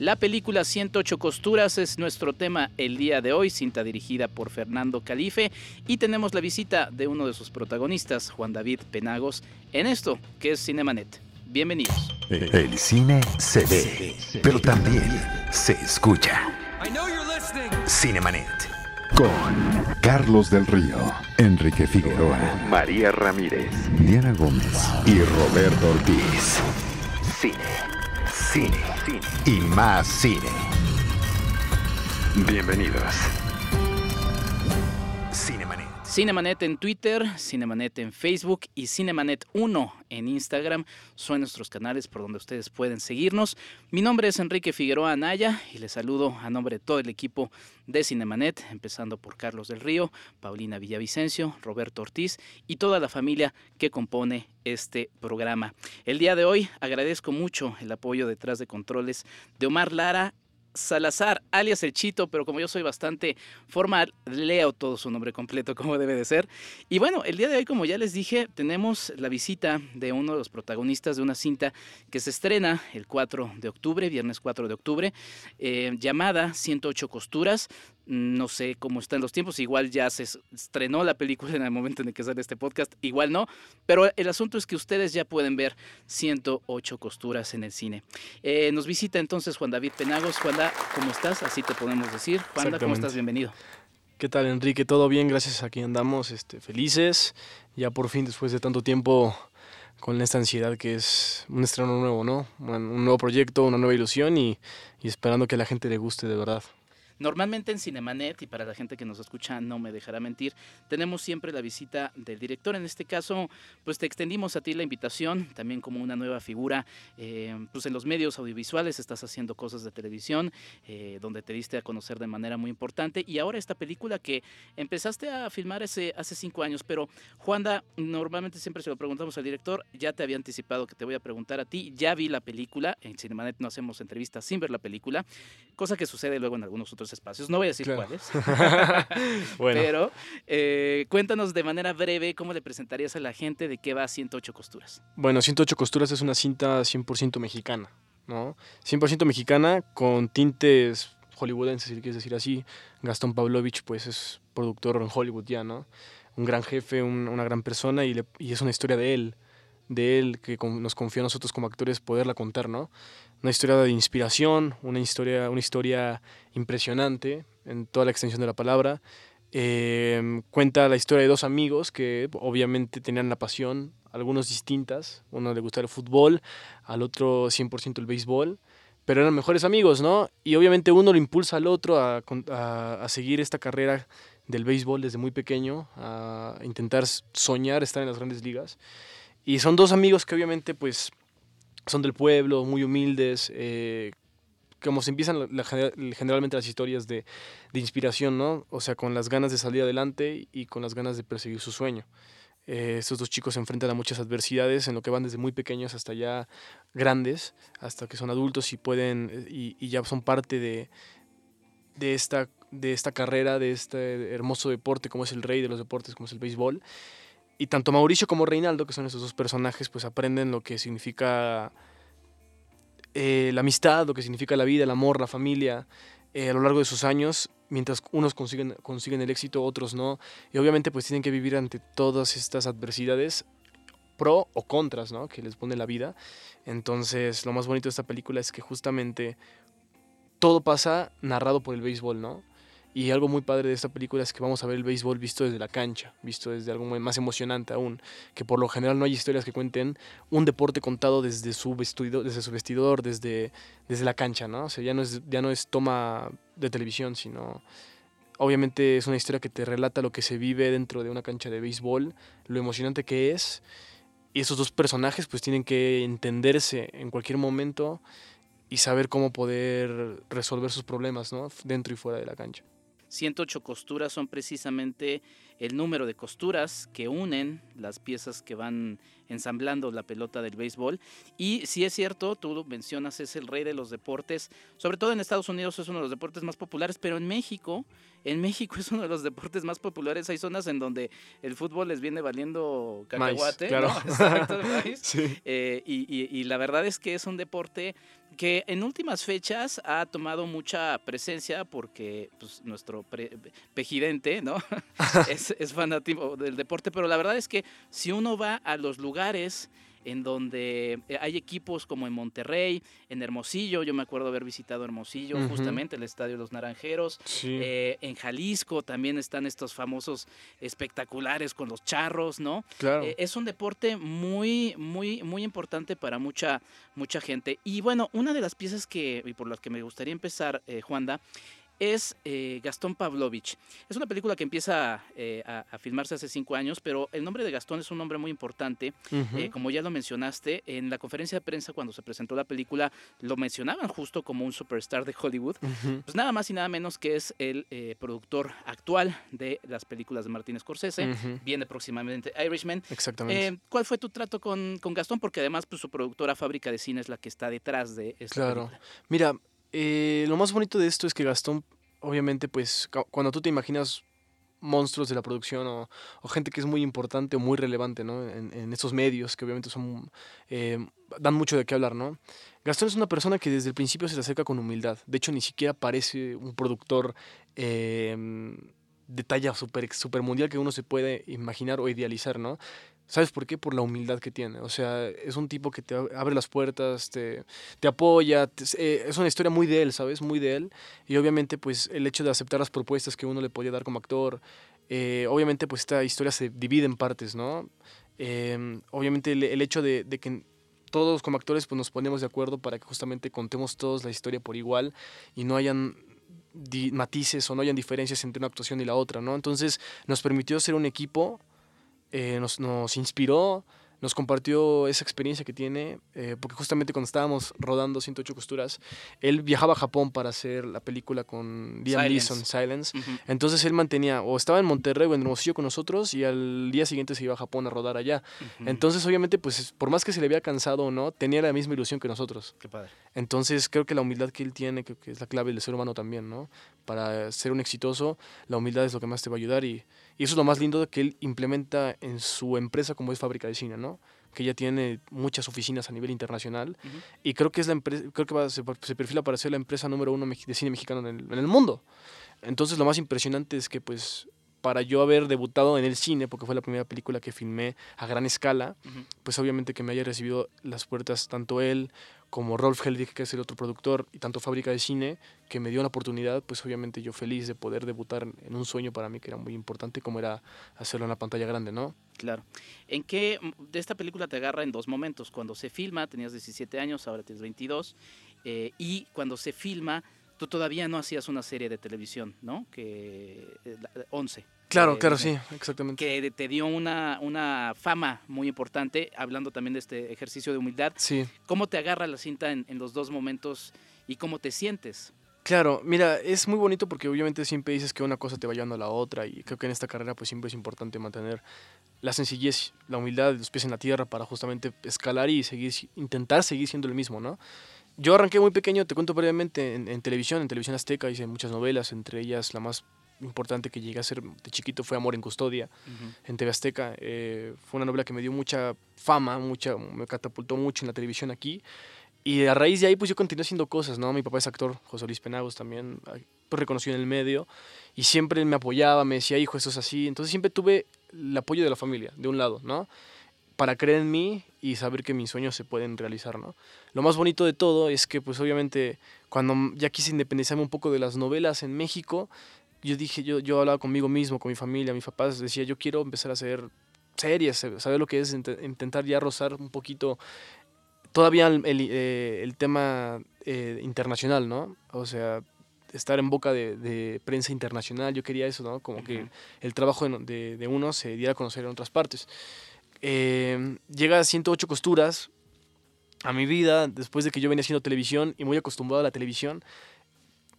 La película 108 costuras es nuestro tema el día de hoy, cinta dirigida por Fernando Calife y tenemos la visita de uno de sus protagonistas, Juan David Penagos, en esto que es Cinemanet. Bienvenidos. El cine se ve, pero también se escucha. Cinemanet. Con Carlos del Río, Enrique Figueroa, María Ramírez, Diana Gómez y Roberto Ortiz. Cine cine, y más cine. Bienvenidos. Cinemanet. En Twitter, Cinemanet en Facebook y Cinemanet 1 en Instagram son nuestros canales por donde ustedes pueden seguirnos. Mi nombre es Enrique Figueroa Anaya y les saludo a nombre de todo el equipo de Cinemanet, empezando por Carlos del Río, Paulina Villavicencio, Roberto Ortiz y toda la familia que compone este programa. El día de hoy agradezco mucho el apoyo detrás de controles de Omar Lara Salazar, alias El Chito, pero como yo soy bastante formal, leo todo su nombre completo como debe de ser. Y bueno, el día de hoy, como ya les dije, tenemos la visita de uno de los protagonistas de una cinta que se estrena el 4 de octubre, viernes 4 de octubre, eh, llamada 108 costuras. No sé cómo están los tiempos, igual ya se estrenó la película en el momento en el que sale este podcast, igual no, pero el asunto es que ustedes ya pueden ver 108 costuras en el cine. Eh, nos visita entonces Juan David Penagos. Juan, ¿cómo estás? Así te podemos decir. Juan, ¿cómo estás? Bienvenido. ¿Qué tal, Enrique? ¿Todo bien? Gracias, aquí andamos este, felices. Ya por fin, después de tanto tiempo, con esta ansiedad que es un estreno nuevo, ¿no? Un nuevo proyecto, una nueva ilusión y, y esperando que a la gente le guste de verdad. Normalmente en Cinemanet, y para la gente que nos escucha no me dejará mentir, tenemos siempre la visita del director. En este caso, pues te extendimos a ti la invitación, también como una nueva figura, eh, pues en los medios audiovisuales. Estás haciendo cosas de televisión, eh, donde te diste a conocer de manera muy importante. Y ahora esta película que empezaste a filmar hace, hace cinco años, pero Juanda, normalmente siempre se lo preguntamos al director, ya te había anticipado que te voy a preguntar a ti, ya vi la película, en Cinemanet no hacemos entrevistas sin ver la película, cosa que sucede luego en algunos otros espacios. No voy a decir cuáles. Pero eh, cuéntanos de manera breve cómo le presentarías a la gente de qué va 108 Costuras. Bueno, 108 Costuras es una cinta 100% mexicana, ¿no? 100% mexicana con tintes hollywoodenses, si quieres decir así. Gastón Pavlovich, pues es productor en Hollywood ya, ¿no? Un gran jefe, una gran persona y, y es una historia de él de él que nos confió a nosotros como actores poderla contar, ¿no? Una historia de inspiración, una historia, una historia impresionante en toda la extensión de la palabra. Em, cuenta la historia de dos amigos que obviamente tenían la pasión, algunos distintas. Uno le gustaba el fútbol, al otro 100% el béisbol, pero eran mejores amigos, ¿no? Y obviamente uno lo impulsa al otro a, a, a seguir esta carrera del béisbol desde muy pequeño, a intentar soñar estar en las grandes ligas. Y son dos amigos que obviamente pues son del pueblo, muy humildes, eh, como se empiezan generalmente las historias de, inspiración, ¿no? O sea, con las ganas de salir adelante y con las ganas de perseguir su sueño. Eh, estos dos chicos se enfrentan a muchas adversidades en lo que van desde muy pequeños hasta ya grandes, hasta que son adultos y pueden y, ya son parte de, de, esta, de esta carrera, de este hermoso deporte como es el rey de los deportes, como es el béisbol. Y tanto Mauricio como Reinaldo, que son esos dos personajes, pues aprenden lo que significa eh, la amistad, lo que significa la vida, el amor, la familia, eh, a lo largo de sus años, mientras unos consiguen, consiguen el éxito, otros no. Y obviamente pues tienen que vivir ante todas estas adversidades, pro o contras, ¿no? Que les pone la vida. Entonces, lo más bonito de esta película es que justamente todo pasa narrado por el béisbol, ¿no? Y algo muy padre de esta película es que vamos a ver el béisbol visto desde la cancha, visto desde algo más emocionante aún, que por lo general no hay historias que cuenten un deporte contado desde su vestidor, desde su vestidor, desde, desde la cancha, ¿no? O sea, ya no es, ya no es toma de televisión, sino obviamente es una historia que te relata lo que se vive dentro de una cancha de béisbol, lo emocionante que es, y esos dos personajes pues tienen que entenderse en cualquier momento y saber cómo poder resolver sus problemas, ¿no? Dentro y fuera de la cancha. 108 costuras son precisamente el número de costuras que unen las piezas que van ensamblando la pelota del béisbol. Y si es cierto, tú lo mencionas, es el rey de los deportes, sobre todo en Estados Unidos es uno de los deportes más populares, pero en México, en México es uno de los deportes más populares. Hay zonas en donde el fútbol les viene valiendo cacahuate. claro. Eh, y, la verdad es que es un deporte que en últimas fechas ha tomado mucha presencia porque pues, nuestro pejidente ¿no? es, es fanático del deporte, pero la verdad es que si uno va a los lugares en donde eh, hay equipos como en Monterrey, en Hermosillo, yo me acuerdo haber visitado Hermosillo, justamente el Estadio de los Naranjeros, eh, en Jalisco también están estos famosos espectaculares con los charros, ¿no? Claro. Eh, es un deporte muy, muy, muy importante para mucha, mucha gente. Y bueno, una de las piezas que, y por las que me gustaría empezar, Juanda, es eh, Gastón Pavlovich. Es una película que empieza eh, a, filmarse hace cinco años, pero el nombre de Gastón es un nombre muy importante. Eh, como ya lo mencionaste, en la conferencia de prensa cuando se presentó la película lo mencionaban justo como un superstar de Hollywood. Pues nada más y nada menos que es el productor actual de las películas de Martin Scorsese. Viene próximamente Irishman. Exactamente. ¿Cuál fue tu trato con, Gastón? Porque además pues, su productora Fábrica de Cine es la que está detrás de esta claro. Mira, eh, lo más bonito de esto es que Gastón, obviamente, pues cuando tú te imaginas monstruos de la producción o, gente que es muy importante o muy relevante ¿no? en, estos medios que obviamente son eh, dan mucho de qué hablar no Gastón es una persona que desde el principio se le acerca con humildad. De hecho ni siquiera parece un productor eh, de talla super, super mundial que uno se puede imaginar o idealizar no ¿Sabes por qué? Por la humildad que tiene. O sea, es un tipo que te abre las puertas, te, te apoya. Eh, es una historia muy de él, ¿sabes? Muy de él. Y obviamente, pues, el hecho de aceptar las propuestas que uno le podía dar como actor. Eh, obviamente, pues, esta historia se divide en partes, ¿no? Em, obviamente, el, hecho de, de, que todos como actores pues, nos ponemos de acuerdo para que justamente contemos todos la historia por igual y no hayan matices o no hayan diferencias entre una actuación y la otra, ¿no? Entonces, nos permitió ser un equipo eh, nos, nos, inspiró, nos compartió esa experiencia que tiene, eh, porque justamente cuando estábamos rodando 108 costuras, él viajaba a Japón para hacer la película con Liam Neeson, Silence. Entonces él mantenía, o estaba en Monterrey o en Hermosillo con nosotros, y al día siguiente se iba a Japón a rodar allá. Entonces, obviamente, pues por más que se le había cansado o no, tenía la misma ilusión que nosotros. Qué padre. Entonces, creo que la humildad que él tiene, creo que es la clave del ser humano también, ¿no? Para ser un exitoso, la humildad es lo que más te va a ayudar y y eso es lo más lindo que él implementa en su empresa como es fábrica de cine, ¿no? Que ya tiene muchas oficinas a nivel internacional. Y creo que es la empresa, creo que se, perfila para ser la empresa número uno de cine mexicano en el, en el mundo. Entonces lo más impresionante es que pues para yo haber debutado en el cine, porque fue la primera película que filmé a gran escala, pues obviamente que me haya recibido las puertas tanto él como Rolf Helwig, que es el otro productor, y tanto Fábrica de Cine, que me dio la oportunidad, pues obviamente yo feliz de poder debutar en un sueño para mí que era muy importante, como era hacerlo en la pantalla grande, ¿no? Claro. ¿En qué de esta película te agarra en dos momentos? Cuando se filma, tenías 17 años, ahora tienes 22, eh, y cuando se filma, tú todavía no hacías una serie de televisión, ¿no? Que 11. Eh, claro, claro, sí, exactamente. Que te dio una, una fama muy importante, hablando también de este ejercicio de humildad. Sí. ¿Cómo te agarra la cinta en, los dos momentos y cómo te sientes? Claro, mira, es muy bonito porque obviamente siempre dices que una cosa te va llevando a la otra y creo que en esta carrera pues siempre es importante mantener la sencillez, la humildad, los pies en la tierra para justamente escalar y seguir, intentar seguir siendo el mismo, ¿no? Yo arranqué muy pequeño, te cuento brevemente, en, televisión, en televisión azteca, hice muchas novelas, entre ellas la más importante que llegué a hacer de chiquito fue Amor en Custodia, en TV Azteca. Eh, fue una novela que me dio mucha fama, mucha, me catapultó mucho en la televisión aquí. Y a raíz de ahí, pues yo continué haciendo cosas, ¿no? Mi papá es actor, José Luis Penagos también, pues reconocido en el medio, y siempre me apoyaba, me decía, hijo, eso es así. Entonces siempre tuve el apoyo de la familia, de un lado, ¿no? para creer en mí y saber que mis sueños se pueden realizar, ¿no? Lo más bonito de todo es que, pues obviamente, cuando ya quise independizarme un poco de las novelas en México, yo dije, yo, yo hablaba conmigo mismo, con mi familia, mis papás, decía, yo quiero empezar a hacer series, saber lo que es intentar ya rozar un poquito todavía el, eh, el, tema eh, internacional, ¿no? O sea, estar en boca de, prensa internacional, yo quería eso, ¿no? Como que el trabajo de, de, uno se diera a conocer en otras partes. Eh, llega a 108 costuras a mi vida después de que yo venía haciendo televisión y muy acostumbrado a la televisión.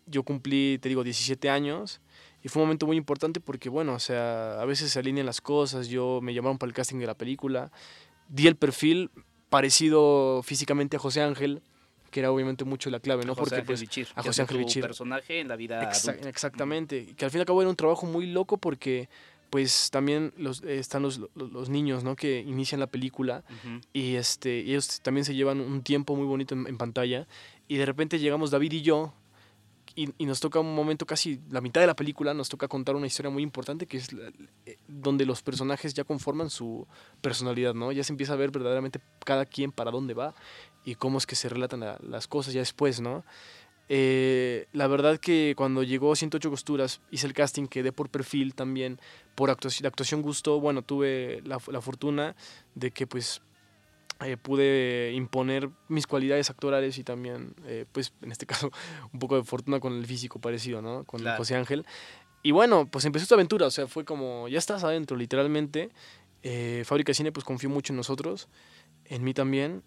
Yo cumplí, te digo, 17 años Y fue un momento muy importante porque, bueno, o sea, a veces se alinean las cosas, yo me llamaron para el casting de la película, di el perfil parecido físicamente a José Ángel, que era obviamente mucho la clave, ¿no? José Porque Ángel pues, Bichir, a José Ángel Bichir. personaje en la vida Exa- adulta. exactamente, que al fin y al cabo era un trabajo muy loco porque pues también los, eh, están los, los, los niños, ¿no? Que inician la película Ujú. y este ellos también se llevan un tiempo muy bonito en, en pantalla y de repente llegamos David y yo y, nos toca un momento casi la mitad de la película nos toca contar una historia muy importante que es la- eh, donde los personajes ya conforman su personalidad no ya se empieza a ver verdaderamente cada quien para dónde va y cómo es que se relatan la- las cosas ya después no Eh, la verdad que cuando llegó 108 costuras hice el casting quedé por perfil también por actuación, la actuación gustó bueno tuve la, la fortuna de que pues eh, pude imponer mis cualidades actorales y también, eh, pues en este caso, un poco de fortuna con el físico parecido, ¿no? Con Claro. José Ángel. Y bueno, pues empezó esta aventura, o sea, fue como, ya estás adentro, literalmente. Eh, Fábrica de Cine pues confió mucho en nosotros, en mí también.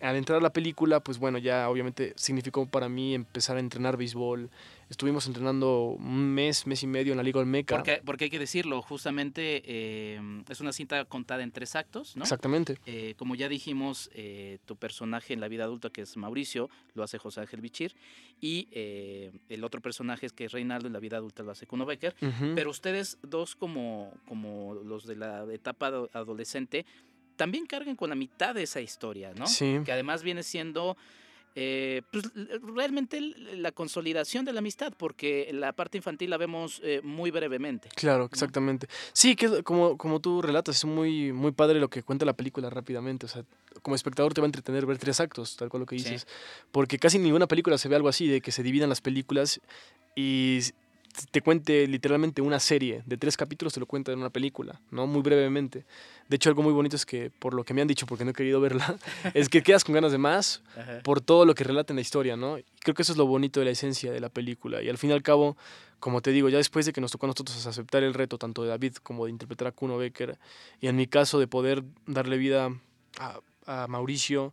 Al entrar a la película, pues bueno, ya obviamente significó para mí empezar a entrenar béisbol. Estuvimos entrenando un mes, mes y medio en la Liga Olmeca. Porque, porque hay que decirlo, justamente eh, es una cinta contada en tres actos, ¿no? Exactamente. Eh, como ya dijimos, eh, tu personaje en la vida adulta, que es Mauricio, lo hace José Ángel Bichir, y eh, el otro personaje es que es Reinaldo, en la vida adulta lo hace Kuno Becker. Pero ustedes dos, como, como los de la etapa ado- adolescente, también cargan con la mitad de esa historia, ¿no? Sí. Que además viene siendo eh, pues, realmente la consolidación de la amistad, porque la parte infantil la vemos eh, muy brevemente. Claro, exactamente. Sí, que como, como tú relatas, es muy, muy padre lo que cuenta la película rápidamente. O sea, como espectador te va a entretener ver tres actos, tal cual lo que Sí. dices. Porque casi en ninguna película se ve algo así, de que se dividan las películas y te cuente literalmente una serie de tres capítulos, te lo cuenta en una película, ¿no? Muy brevemente. De hecho, algo muy bonito es que, por lo que me han dicho, porque no he querido verla, es que quedas con ganas de más, por todo lo que relata en la historia, ¿no? Y creo que eso es lo bonito de la esencia de la película. Y al fin y al cabo, como te digo, ya después de que nos tocó a nosotros aceptar el reto, tanto de David como de interpretar a Kuno Becker, y en mi caso de poder darle vida a, a Mauricio,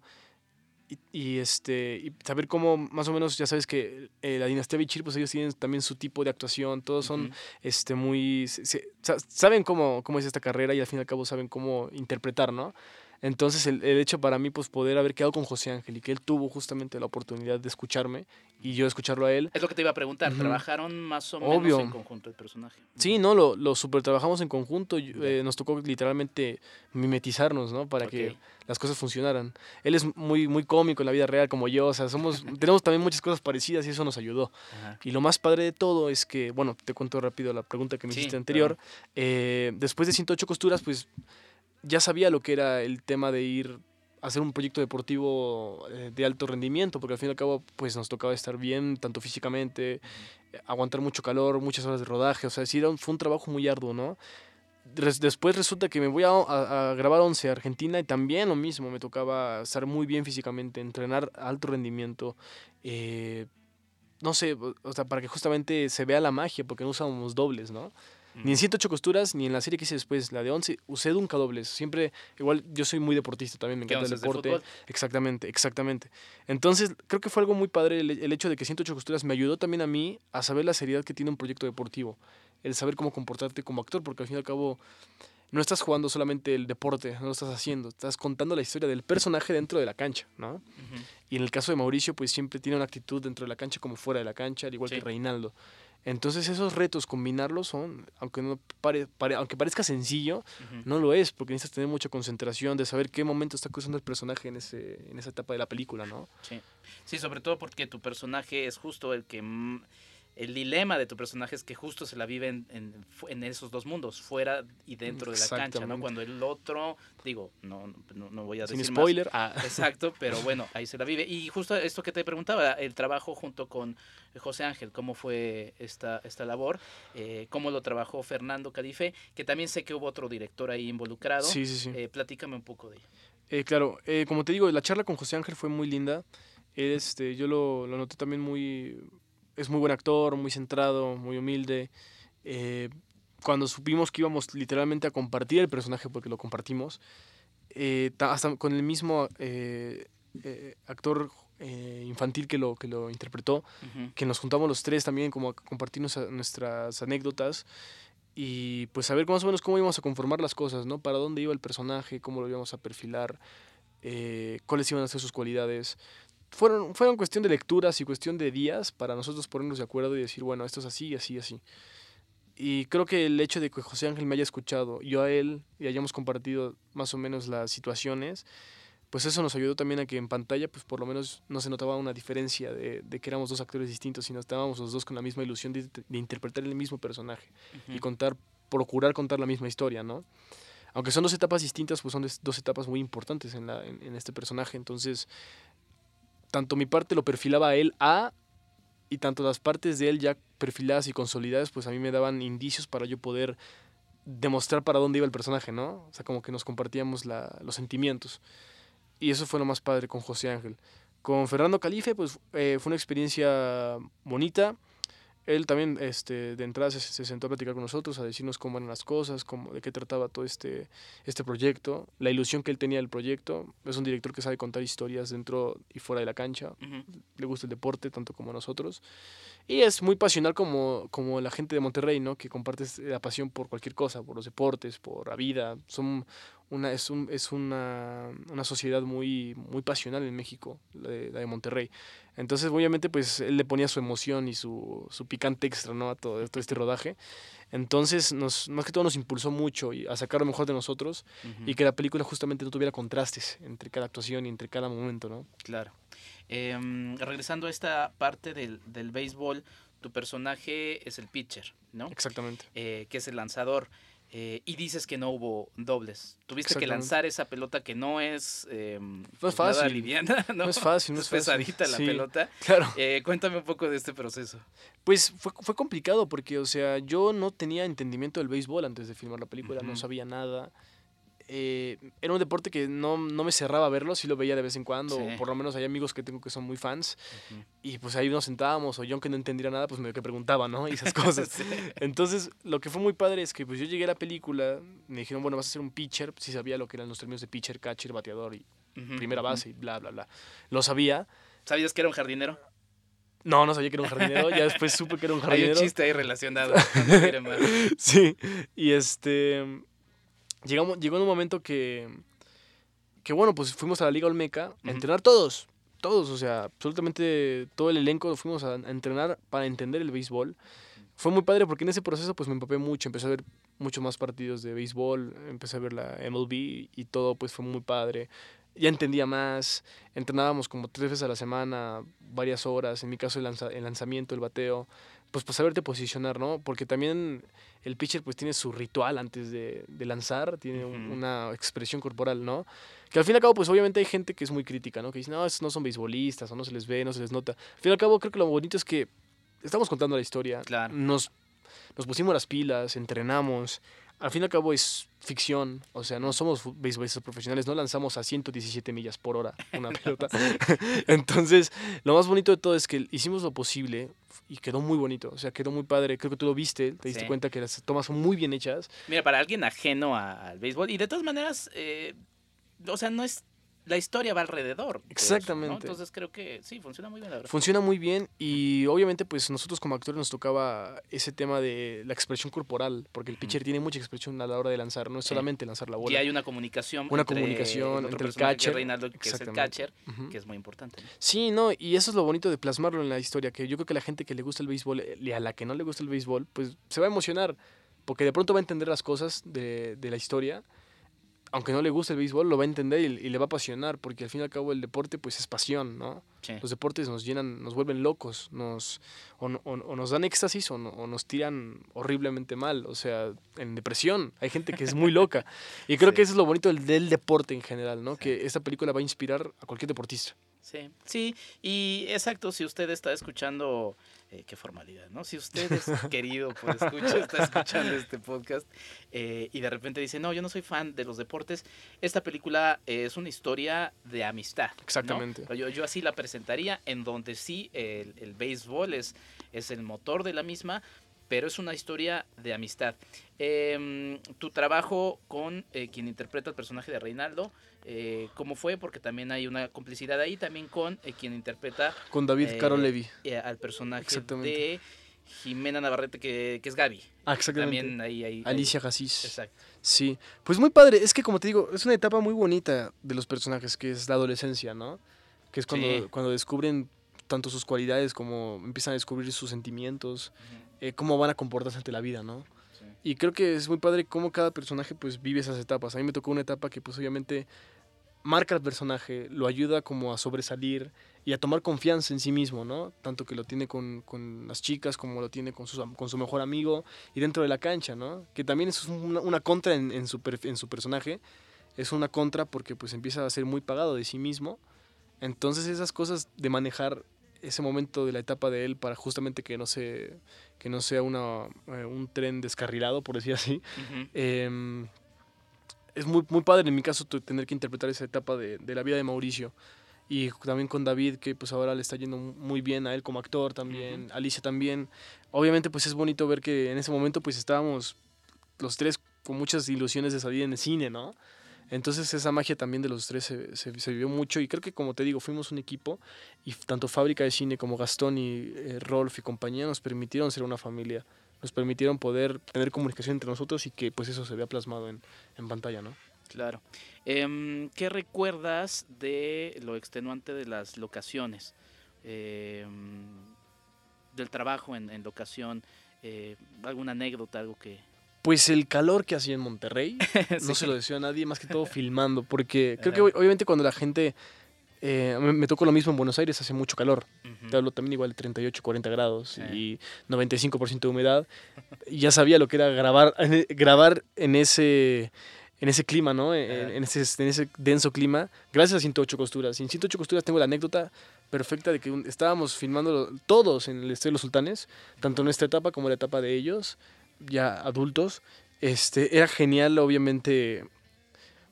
y, y, este, y saber cómo, más o menos, ya sabes que eh, la dinastía Bichir, pues ellos tienen también su tipo de actuación, todos son este, muy... se- se- sa- saben cómo, cómo es esta carrera y al fin y al cabo saben cómo interpretar, ¿no? Entonces el, el hecho para mí, pues poder haber quedado con José Ángel y que él tuvo justamente la oportunidad de escucharme y yo escucharlo a él. Es lo que te iba a preguntar. ¿trabajaron más o menos Obvio. en conjunto el personaje? Sí, no, lo, lo super trabajamos en conjunto, eh, nos tocó literalmente mimetizarnos, ¿no? Para que las cosas funcionaran. Él es muy, muy cómico en la vida real como yo, o sea, somos, tenemos también muchas cosas parecidas y eso nos ayudó. Ajá. Y lo más padre de todo es que, bueno, te cuento rápido la pregunta que me Sí, hiciste anterior. Eh, después de 108 costuras, pues ya sabía lo que era el tema de ir a hacer un proyecto deportivo eh, de alto rendimiento, porque al fin y al cabo, pues nos tocaba estar bien, tanto físicamente, eh, aguantar mucho calor, muchas horas de rodaje, o sea, sí, fue un trabajo muy arduo, ¿no? Después resulta que me voy a, grabar 11 a Argentina y también lo mismo, me tocaba estar muy bien físicamente, entrenar alto rendimiento, eh, no sé, o sea, para que justamente se vea la magia, porque no usábamos dobles, ¿no? Ni en 108 costuras, ni en la serie que hice después, la de 11, usé nunca dobles. Siempre, igual, yo soy muy deportista también, me ¿Qué, encanta el de deporte. Exactamente, exactamente. Entonces, creo que fue algo muy padre el, el hecho de que 108 costuras me ayudó también a mí a saber la seriedad que tiene un proyecto deportivo. El saber cómo comportarte como actor, porque al fin y al cabo no estás jugando solamente el deporte, no lo estás haciendo, estás contando la historia del personaje dentro de la cancha, ¿no? Y en el caso de Mauricio, pues siempre tiene una actitud dentro de la cancha como fuera de la cancha, al igual Sí. que Reinaldo. Entonces esos retos, combinarlos son, aunque, no pare- pare- aunque parezca sencillo, no lo es, porque necesitas tener mucha concentración de saber qué momento está cruzando el personaje en, ese, en esa etapa de la película, ¿no? Sí. sí, sobre todo porque tu personaje es justo el que... El dilema de tu personaje es que justo se la vive en, en esos dos mundos, fuera y dentro de la cancha, ¿no? Cuando el otro, digo, no, no, no voy a Sin decir más. spoiler. ah, Exacto, pero bueno, ahí se la vive. Y justo esto que te preguntaba, el trabajo junto con José Ángel, ¿cómo fue esta, esta labor? Eh, ¿Cómo lo trabajó Fernando Calife? Que también sé que hubo otro director ahí involucrado. sí, sí, sí. Eh, platícame un poco de ello. Eh, claro, eh, como te digo, la charla con José Ángel fue muy linda. Este, yo lo, lo noté también muy... Es muy buen actor, muy centrado, muy humilde. Eh, cuando supimos que íbamos literalmente a compartir el personaje, porque lo compartimos, eh, ta- hasta con el mismo eh, actor infantil que lo, que lo interpretó, que nos juntamos los tres también como a compartir nuestras anécdotas y pues saber más o menos cómo íbamos a conformar las cosas, ¿no? Para dónde iba el personaje, cómo lo íbamos a perfilar, cuáles iban a ser sus cualidades. Fueron, fueron cuestión de lecturas y cuestión de días para nosotros ponernos de acuerdo y decir, bueno, esto es así, así, así. Y creo que el hecho de que José Ángel me haya escuchado, yo a él, y hayamos compartido más o menos las situaciones, pues eso nos ayudó también a que en pantalla, pues por lo menos no se notaba una diferencia de, que éramos dos actores distintos, sino estábamos los dos con la misma ilusión de, interpretar el mismo personaje y contar, procurar contar la misma historia, ¿no? Aunque son dos etapas distintas, pues son dos etapas muy importantes en, la, en, este personaje. Entonces, tanto mi parte lo perfilaba él a, y tanto las partes de él ya perfiladas y consolidadas, pues a mí me daban indicios para yo poder demostrar para dónde iba el personaje, ¿no? O sea, como que nos compartíamos los sentimientos. Y eso fue lo más padre con José Ángel. Con Fernando Calife, pues eh, fue una experiencia bonita. Él también este, de entrada se, sentó a platicar con nosotros, a decirnos cómo eran las cosas, cómo, de qué trataba todo este, este proyecto, la ilusión que él tenía del proyecto. Es un director que sabe contar historias dentro y fuera de la cancha. Le gusta el deporte tanto como nosotros. Y es muy pasional como, como la gente de Monterrey, ¿no? que comparte la pasión por cualquier cosa, por los deportes, por la vida. Son una, es, un, es una, una, sociedad muy, muy pasional en México, la de, la de, Monterrey. Entonces, obviamente, pues él le ponía su emoción y su, su picante extra ¿no? a todo, todo, este rodaje. Entonces, nos, más que todo nos impulsó mucho y a sacar lo mejor de nosotros y que la película justamente no tuviera contrastes entre cada actuación y entre cada momento, ¿no? Claro. Em, regresando a esta parte del, del béisbol, tu personaje es el pitcher, ¿no? Exactamente. Eh, que es el lanzador. Eh, y dices que no hubo dobles. Tuviste que lanzar esa pelota que no es, eh, no es fácil. liviana, ¿no? no es fácil, no es, pesadita la pelota. Claro. Eh, cuéntame un poco de este proceso. Pues fue, fue, complicado porque, o sea, yo no tenía entendimiento del béisbol antes de filmar la película, no sabía nada. Eh, era un deporte que no, no, me cerraba verlo, sí lo veía de vez en cuando, por lo menos hay amigos que tengo que son muy fans, y pues ahí nos sentábamos, o yo aunque no entendiera nada, pues me que preguntaba, ¿no? Y esas cosas. Entonces, lo que fue muy padre es que pues yo llegué a la película, me dijeron, bueno, vas a ser un pitcher, sí sabía lo que eran los términos de pitcher, catcher, bateador y primera base y bla, bla, bla. Lo sabía. ¿Sabías que era un jardinero? No, no sabía que era un jardinero, ya después supe que era un jardinero. Hay un chiste ahí relacionado. sí, y este llegamos, llegó en un momento que, que, bueno, pues fuimos a la Liga Olmeca a entrenar todos, todos, o sea, absolutamente todo el elenco fuimos a, entrenar para entender el béisbol. Fue muy padre porque en ese proceso pues me empapé mucho, empecé a ver muchos más partidos de béisbol, empecé a ver la MLB y todo pues fue muy padre. Ya entendía más, entrenábamos como tres veces a la semana, varias horas, en mi caso el, el lanzamiento, el bateo, pues para saberte posicionar, ¿no? Porque también el pitcher pues tiene su ritual antes de, lanzar, tiene una expresión corporal, ¿no? Que al fin y al cabo pues obviamente hay gente que es muy crítica, ¿no? Que dice, no, estos no son beisbolistas, o no se les ve, no se les nota. Al fin y al cabo creo que lo bonito es que estamos contando la historia, claro. nos, nos pusimos las pilas, entrenamos, al fin y al cabo es ficción, o sea, no somos beisbolistas profesionales, no lanzamos a 117 millas por hora una pelota. Entonces, lo más bonito de todo es que hicimos lo posible y quedó muy bonito, o sea, quedó muy padre. Creo que tú lo viste, te diste cuenta que las tomas son muy bien hechas. Mira, para alguien ajeno al béisbol, y de todas maneras, eh, o sea, no es la historia va alrededor. Exactamente. Entonces creo que sí, funciona muy bien la verdad. Funciona muy bien y obviamente pues nosotros como actores nos tocaba ese tema de la expresión corporal, porque el pitcher tiene mucha expresión a la hora de lanzar, no es solamente lanzar la bola. Y hay una comunicación. Una comunicación entre el catcher. Que es el catcher, que es muy importante. Sí, no, y eso es lo bonito de plasmarlo en la historia, que yo creo que la gente que le gusta el béisbol y a la que no le gusta el béisbol, pues se va a emocionar, porque de pronto va a entender las cosas de, de la historia aunque no le guste el béisbol, lo va a entender y, le va a apasionar, porque al fin y al cabo el deporte pues es pasión, ¿no? Los deportes nos llenan, nos vuelven locos, nos, o, nos dan éxtasis o, nos tiran horriblemente mal, o sea, en depresión. Hay gente que es muy loca. Y creo que eso es lo bonito del, del, deporte en general, ¿no? Que esta película va a inspirar a cualquier deportista. Sí, sí, y exacto, si usted está escuchando eh, qué formalidad, ¿no? Si usted es querido por escucha, está escuchando este podcast eh, y de repente dice, no, yo no soy fan de los deportes, esta película es una historia de amistad. Exactamente. Yo, yo así la presentaría, en donde sí el, el béisbol es, es el motor de la misma, pero es una historia de amistad. Em, tu trabajo con eh, quien interpreta el personaje de Reinaldo, eh, ¿cómo fue? Porque también hay una complicidad ahí, también con eh, quien interpreta... Con David Caro Levi. al personaje de Jimena Navarrete, que, es Gaby. Ah, exactamente. También ahí, hay Alicia Jasís. Exacto. Sí, pues muy padre. Es que como te digo, es una etapa muy bonita de los personajes, que es la adolescencia, ¿no? Que es cuando, cuando descubren tanto sus cualidades como empiezan a descubrir sus sentimientos, eh, cómo van a comportarse ante la vida, ¿no? Y creo que es muy padre cómo cada personaje pues vive esas etapas. A mí me tocó una etapa que pues obviamente marca al personaje, lo ayuda como a sobresalir y a tomar confianza en sí mismo, ¿no? Tanto que lo tiene con, con las chicas como lo tiene con su, con su mejor amigo y dentro de la cancha, ¿no? Que también es una, una contra en, en, su, en su personaje. Es una contra porque pues empieza a ser muy pagado de sí mismo. Entonces esas cosas de manejar ese momento de la etapa de él para justamente que no, se, que no sea una, eh, un tren descarrilado, por decir así. Em, es muy, muy padre en mi caso tener que interpretar esa etapa de, de, la vida de Mauricio. Y también con David, que pues ahora le está yendo muy bien a él como actor también, Alicia también. Obviamente pues es bonito ver que en ese momento pues estábamos los tres con muchas ilusiones de salir en el cine, ¿no? Entonces esa magia también de los tres se, se, vivió mucho y creo que como te digo, fuimos un equipo y tanto Fábrica de Cine como Gastón y eh, Rolf y compañía nos permitieron ser una familia, nos permitieron poder tener comunicación entre nosotros y que pues eso se vea plasmado en, en pantalla, ¿no? Claro. Em, ¿Qué recuerdas de lo extenuante de las locaciones? Em, del trabajo en, en locación, eh, alguna anécdota, algo que, pues el calor que hacía en Monterrey, no se lo decía a nadie, más que todo filmando, porque creo que obviamente cuando la gente... Eh, me, tocó lo mismo en Buenos Aires, hace mucho calor. Te hablo también igual de 38, 40 grados y 95% de humedad. Ya sabía lo que era grabar, e, grabar en ese en ese clima, ¿no? En, ese, en, ese, denso clima, gracias a 108 costuras. Y en 108 costuras tengo la anécdota perfecta de que estábamos filmando todos en el Estrella de los Sultanes, tanto en esta etapa como en la etapa de ellos ya adultos, este, era genial, obviamente,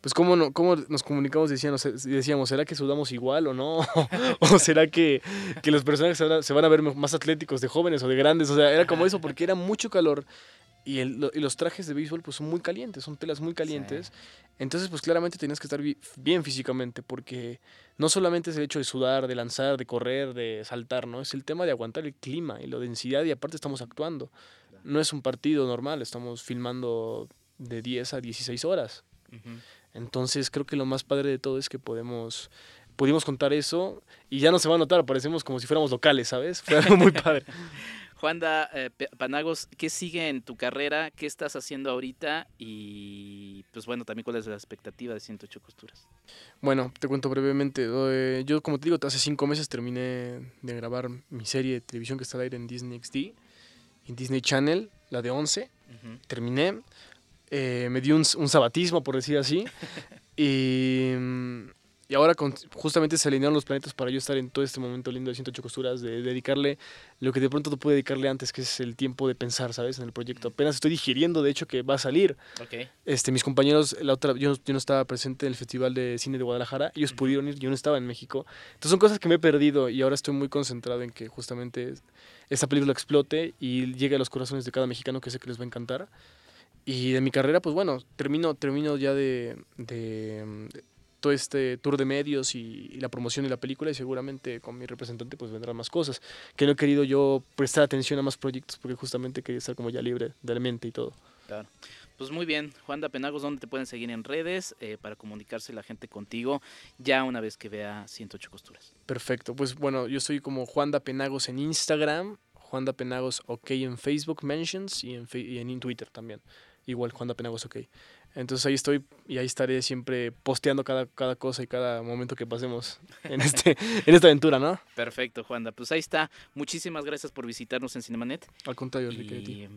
pues cómo, no, cómo nos comunicamos, decíamos, decíamos, ¿será que sudamos igual o no? ¿O será que, que los personajes se van a ver más atléticos de jóvenes o de grandes? O sea, era como eso, porque era mucho calor y, el, y los trajes de béisbol pues son muy calientes, son telas muy calientes. Entonces, pues claramente tenías que estar bien físicamente, porque no solamente es el hecho de sudar, de lanzar, de correr, de saltar, ¿no? Es el tema de aguantar el clima y la densidad y aparte estamos actuando no es un partido normal, estamos filmando de 10 a 16 horas. Entonces creo que lo más padre de todo es que podemos pudimos contar eso y ya no se va a notar, parecemos como si fuéramos locales, ¿sabes? Fue algo muy padre. Juanda eh, Panagos, ¿qué sigue en tu carrera? ¿Qué estás haciendo ahorita? Y pues bueno, también cuál es la expectativa de 108 costuras. Bueno, te cuento brevemente. Eh, yo, como te digo, hace cinco meses terminé de grabar mi serie de televisión que está al aire en Disney XD en Disney Channel, la de 11. Terminé. Eh, me di un, un, sabatismo, por decir así. y, y, ahora justamente se alinearon los planetas para yo estar en todo este momento lindo de 108 costuras, de, dedicarle lo que de pronto no pude dedicarle antes, que es el tiempo de pensar, ¿sabes? En el proyecto. Apenas estoy digiriendo, de hecho, que va a salir. Este, mis compañeros, la otra, yo, yo, no estaba presente en el Festival de Cine de Guadalajara, ellos pudieron ir, yo no estaba en México. Entonces son cosas que me he perdido y ahora estoy muy concentrado en que justamente esta película explote y llegue a los corazones de cada mexicano que sé que les va a encantar. Y de mi carrera, pues bueno, termino, termino ya de, de, todo este tour de medios y, la promoción de la película y seguramente con mi representante pues vendrán más cosas. Que no he querido yo prestar atención a más proyectos porque justamente quería estar como ya libre de la mente y todo. Claro. Pues muy bien, Juan da Penagos, ¿dónde te pueden seguir en redes eh, para comunicarse la gente contigo ya una vez que vea 108 costuras? Perfecto, pues bueno, yo soy como Juan da Penagos en Instagram, Juan da Penagos OK en Facebook Mentions y en, y en Twitter también. Igual Juan da Penagos OK. Entonces ahí estoy y ahí estaré siempre posteando cada, cada cosa y cada momento que pasemos en, este, en esta aventura, ¿no? Perfecto, Juanda. Pues ahí está. Muchísimas gracias por visitarnos en Cinemanet. Al contrario, y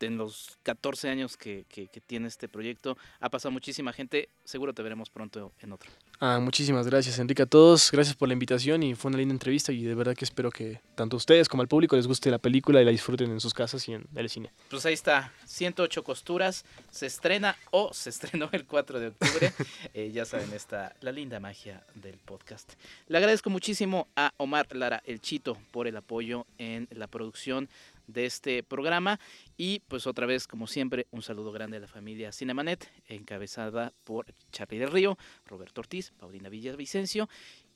en los 14 años que, tiene este proyecto. Ha pasado muchísima gente, seguro te veremos pronto en otro. Ah, muchísimas gracias Enrique a todos, gracias por la invitación y fue una linda entrevista y de verdad que espero que tanto a ustedes como al público les guste la película y la disfruten en sus casas y en el cine. Pues ahí está, 108 costuras, se estrena o se estrenó el 4 de octubre, eh, ya saben, está la linda magia del podcast. Le agradezco muchísimo a Omar Lara El Chito por el apoyo en la producción de este programa. Y pues otra vez, como siempre, un saludo grande a la familia Cinemanet, encabezada por Charlie del Río, Roberto Ortiz, Paulina Villavicencio.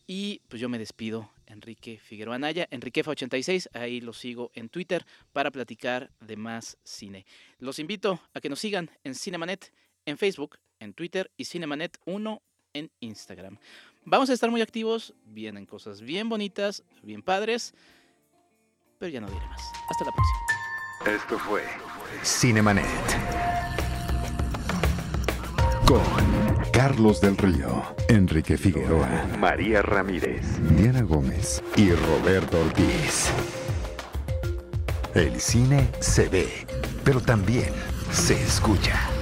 Y pues yo me despido, Enrique Figueroa Anaya, Enriquefa86, ahí lo sigo en Twitter para platicar de más cine. Los invito a que nos sigan en Cinemanet, en Facebook, en Twitter y Cinemanet1 en Instagram. Vamos a estar muy activos, vienen cosas bien bonitas, bien padres, pero ya no diré más. Hasta la próxima. Esto fue Cinemanet con Carlos del Río, Enrique Figueroa, María Ramírez, Diana Gómez y Roberto Ortiz. El cine se ve, pero también se escucha.